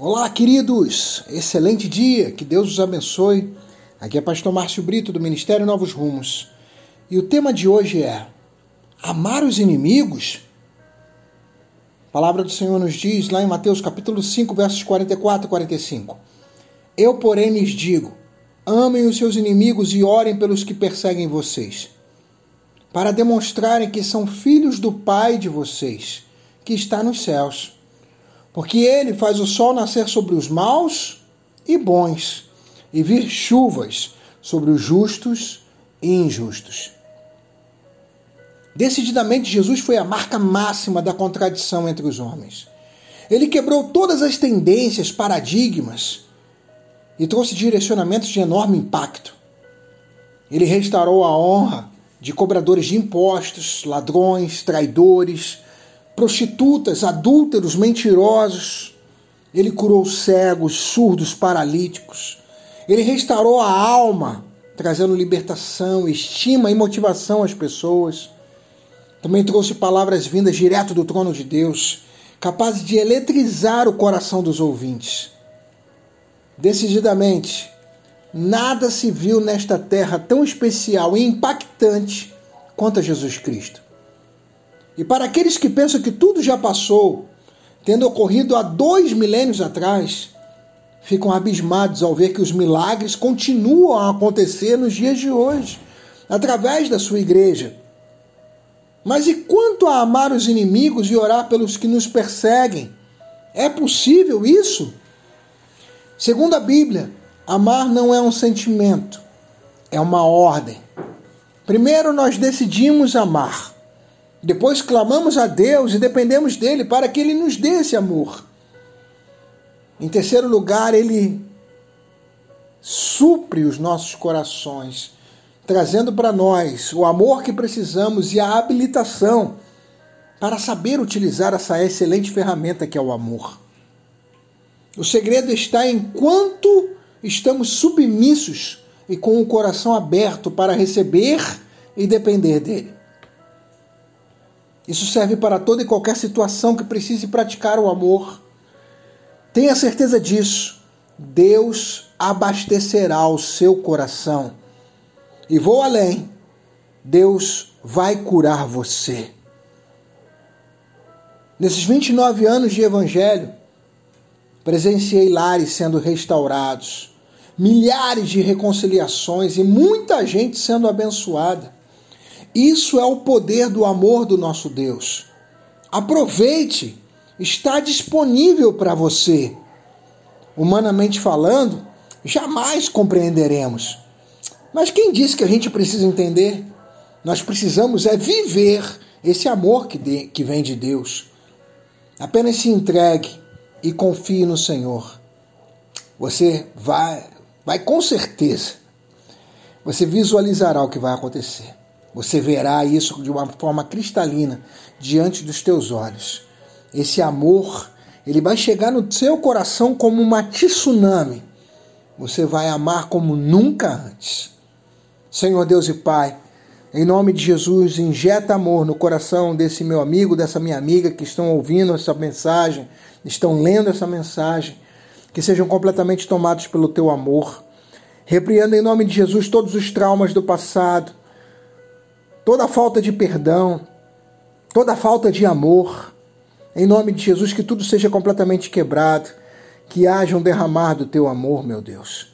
Olá, queridos! Excelente dia, que Deus os abençoe. Aqui é Pastor Márcio Brito, do Ministério Novos Rumos. E o tema de hoje é Amar os inimigos? A palavra do Senhor nos diz lá em Mateus capítulo 5, versos 44 e 45. Eu, porém, lhes digo: amem os seus inimigos e orem pelos que perseguem vocês, para demonstrarem que são filhos do Pai de vocês, que está nos céus porque ele faz o sol nascer sobre os maus e bons, e vir chuvas sobre os justos e injustos. Decididamente, Jesus foi a marca máxima da contradição entre os homens. Ele quebrou todas as tendências, paradigmas e trouxe direcionamentos de enorme impacto. Ele restaurou a honra de cobradores de impostos, ladrões, traidores, prostitutas, adúlteros, mentirosos. Ele curou cegos, surdos, paralíticos. Ele restaurou a alma, trazendo libertação, estima e motivação às pessoas. Também trouxe palavras vindas direto do trono de Deus, capazes de eletrizar o coração dos ouvintes. Decididamente, nada se viu nesta terra tão especial e impactante quanto a Jesus Cristo. E para aqueles que pensam que tudo já passou, tendo ocorrido há dois milênios atrás, ficam abismados ao ver que os milagres continuam a acontecer nos dias de hoje, através da sua igreja. Mas e quanto a amar os inimigos e orar pelos que nos perseguem? É possível isso? Segundo a Bíblia, amar não é um sentimento, é uma ordem. Primeiro nós decidimos amar. Depois clamamos a Deus e dependemos dele para que ele nos dê esse amor. Em terceiro lugar, ele supre os nossos corações, trazendo para nós o amor que precisamos e a habilitação para saber utilizar essa excelente ferramenta que é o amor. O segredo está em quanto estamos submissos e com o coração aberto para receber e depender dele. Isso serve para toda e qualquer situação que precise praticar o amor. Tenha certeza disso. Deus abastecerá o seu coração. E vou além. Deus vai curar você. Nesses 29 anos de evangelho, presenciei lares sendo restaurados, milhares de reconciliações e muita gente sendo abençoada. Isso é o poder do amor do nosso Deus. Aproveite, está disponível para você. Humanamente falando, jamais compreenderemos. Mas quem disse que a gente precisa entender? Nós precisamos é viver esse amor que, de, que vem de Deus. Apenas se entregue e confie no Senhor. Você vai, vai com certeza, você visualizará o que vai acontecer. Você verá isso de uma forma cristalina diante dos teus olhos. Esse amor, ele vai chegar no seu coração como uma tsunami. Você vai amar como nunca antes. Senhor Deus e Pai, em nome de Jesus, injeta amor no coração desse meu amigo, dessa minha amiga que estão ouvindo essa mensagem, estão lendo essa mensagem, que sejam completamente tomados pelo teu amor. Repreenda em nome de Jesus todos os traumas do passado, toda falta de perdão, toda falta de amor. Em nome de Jesus, que tudo seja completamente quebrado, que haja um derramar do teu amor, meu Deus.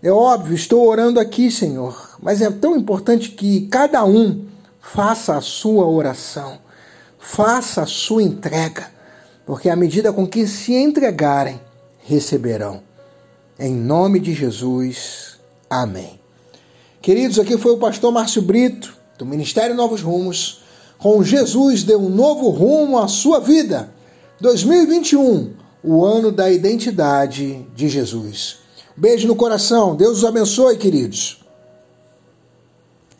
É óbvio, estou orando aqui, Senhor, mas é tão importante que cada um faça a sua oração, faça a sua entrega, porque à medida com que se entregarem, receberão. Em nome de Jesus, amém. Queridos, aqui foi o pastor Márcio Brito do Ministério Novos Rumos, com Jesus deu um novo rumo à sua vida. 2021, o ano da identidade de Jesus. Beijo no coração, Deus os abençoe, queridos.